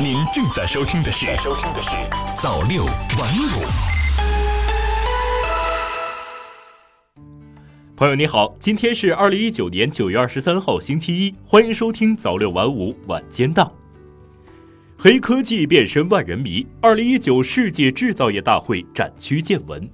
您正在收听的是《收听的是早六晚五》。朋友你好，今天是二零一九年九月二十三号星期一，欢迎收听早六晚五晚间档。黑科技变身万人迷，二零一九世界制造业大会展区见闻。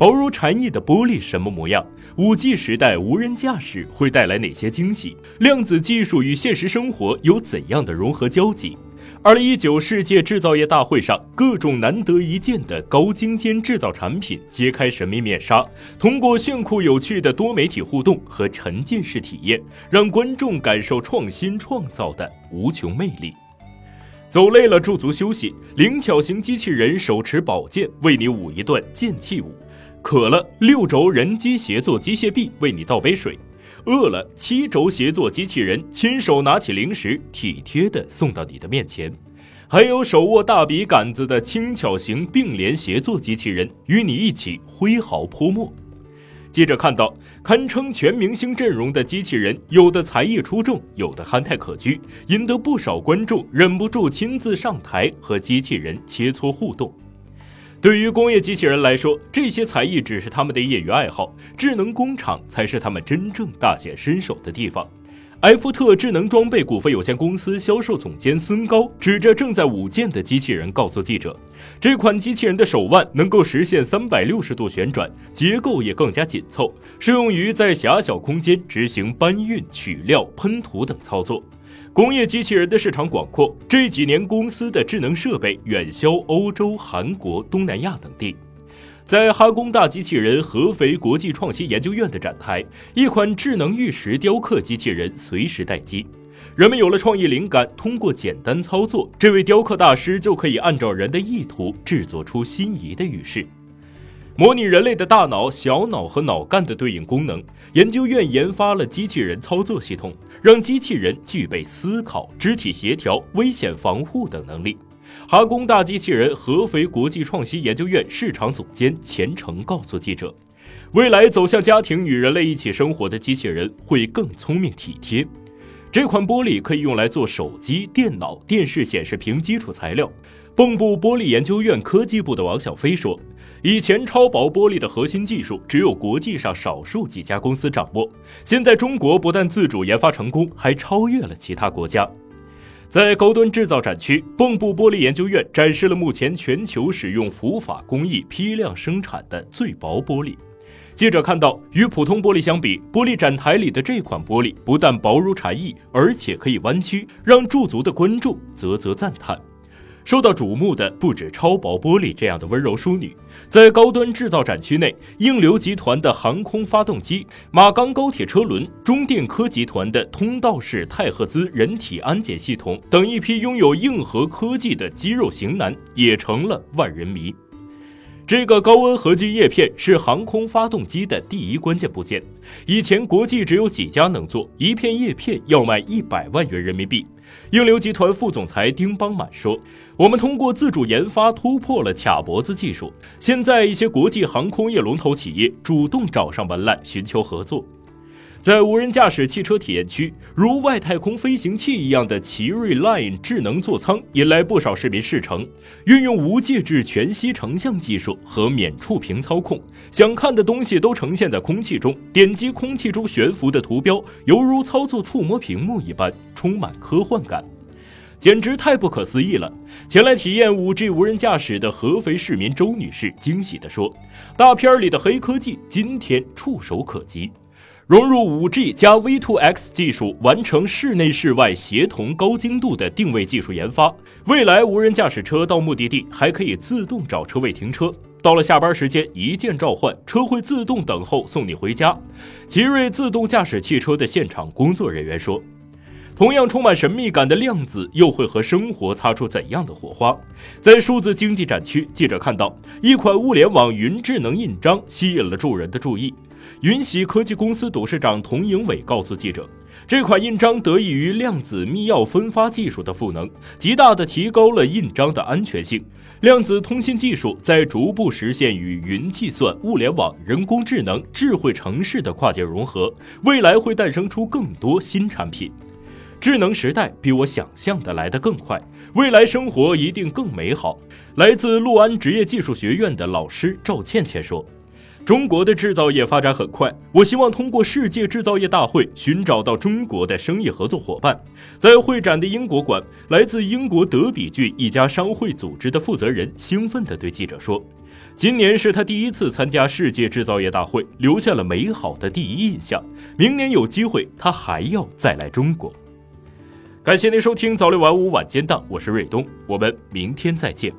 薄如蝉翼的玻璃什么模样？五 G 时代无人驾驶会带来哪些惊喜？量子技术与现实生活有怎样的融合交集？二零一九世界制造业大会上，各种难得一见的高精尖制造产品揭开神秘面纱，通过炫酷有趣的多媒体互动和沉浸式体验，让观众感受创新创造的无穷魅力。走累了驻足休息，灵巧型机器人手持宝剑为你舞一段剑气舞。渴了，六轴人机协作机械臂为你倒杯水；饿了，七轴协作机器人亲手拿起零食，体贴地送到你的面前。还有手握大笔杆子的轻巧型并联协作机器人，与你一起挥毫泼墨。接着看到堪称全明星阵容的机器人，有的才艺出众，有的憨态可掬，引得不少观众忍不住亲自上台和机器人切磋互动。对于工业机器人来说，这些才艺只是他们的业余爱好，智能工厂才是他们真正大显身手的地方。埃夫特智能装备股份有限公司销售总监孙高指着正在舞剑的机器人告诉记者：“这款机器人的手腕能够实现三百六十度旋转，结构也更加紧凑，适用于在狭小空间执行搬运、取料、喷涂等操作。”工业机器人的市场广阔，这几年公司的智能设备远销欧洲、韩国、东南亚等地。在哈工大机器人合肥国际创新研究院的展台，一款智能玉石雕刻机器人随时待机。人们有了创意灵感，通过简单操作，这位雕刻大师就可以按照人的意图制作出心仪的玉饰。模拟人类的大脑、小脑和脑干的对应功能，研究院研发了机器人操作系统，让机器人具备思考、肢体协调、危险防护等能力。哈工大机器人合肥国际创新研究院市场总监钱成告诉记者：“未来走向家庭与人类一起生活的机器人会更聪明体贴。这款玻璃可以用来做手机、电脑、电视显示屏基础材料。”蚌埠玻璃研究院科技部的王小飞说。以前超薄玻璃的核心技术只有国际上少数几家公司掌握，现在中国不但自主研发成功，还超越了其他国家。在高端制造展区，蚌埠玻璃研究院展示了目前全球使用浮法工艺批量生产的最薄玻璃。记者看到，与普通玻璃相比，玻璃展台里的这款玻璃不但薄如蝉翼，而且可以弯曲，让驻足的观众啧啧赞叹。受到瞩目的不止超薄玻璃这样的温柔淑女，在高端制造展区内，应流集团的航空发动机、马钢高铁车轮、中电科集团的通道式太赫兹人体安检系统等一批拥有硬核科技的肌肉型男也成了万人迷。这个高温合金叶片是航空发动机的第一关键部件，以前国际只有几家能做，一片叶片要卖一百万元人民币。应流集团副总裁丁邦满说：“我们通过自主研发突破了卡脖子技术，现在一些国际航空业龙头企业主动找上门来寻求合作。”在无人驾驶汽车体验区，如外太空飞行器一样的奇瑞 Line 智能座舱引来不少市民试乘。运用无介质全息成像技术和免触屏操控，想看的东西都呈现在空气中。点击空气中悬浮的图标，犹如操作触摸屏幕一般，充满科幻感，简直太不可思议了！前来体验 5G 无人驾驶的合肥市民周女士惊喜地说：“大片里的黑科技，今天触手可及。”融入 5G 加 V2X 技术，完成室内室外协同高精度的定位技术研发。未来无人驾驶车到目的地还可以自动找车位停车，到了下班时间一键召唤，车会自动等候送你回家。奇瑞自动驾驶汽车的现场工作人员说：“同样充满神秘感的量子，又会和生活擦出怎样的火花？”在数字经济展区，记者看到一款物联网云智能印章吸引了众人的注意。云玺科技公司董事长童迎伟告诉记者：“这款印章得益于量子密钥分发技术的赋能，极大地提高了印章的安全性。量子通信技术在逐步实现与云计算、物联网、人工智能、智慧城市的跨界融合，未来会诞生出更多新产品。”智能时代比我想象的来得更快，未来生活一定更美好。来自六安职业技术学院的老师赵倩倩说：“中国的制造业发展很快，我希望通过世界制造业大会寻找到中国的生意合作伙伴。”在会展的英国馆，来自英国德比郡一家商会组织的负责人兴奋地对记者说。今年是他第一次参加世界制造业大会，留下了美好的第一印象。明年有机会，他还要再来中国。感谢您收听早六晚五晚间档，我是瑞东，我们明天再见。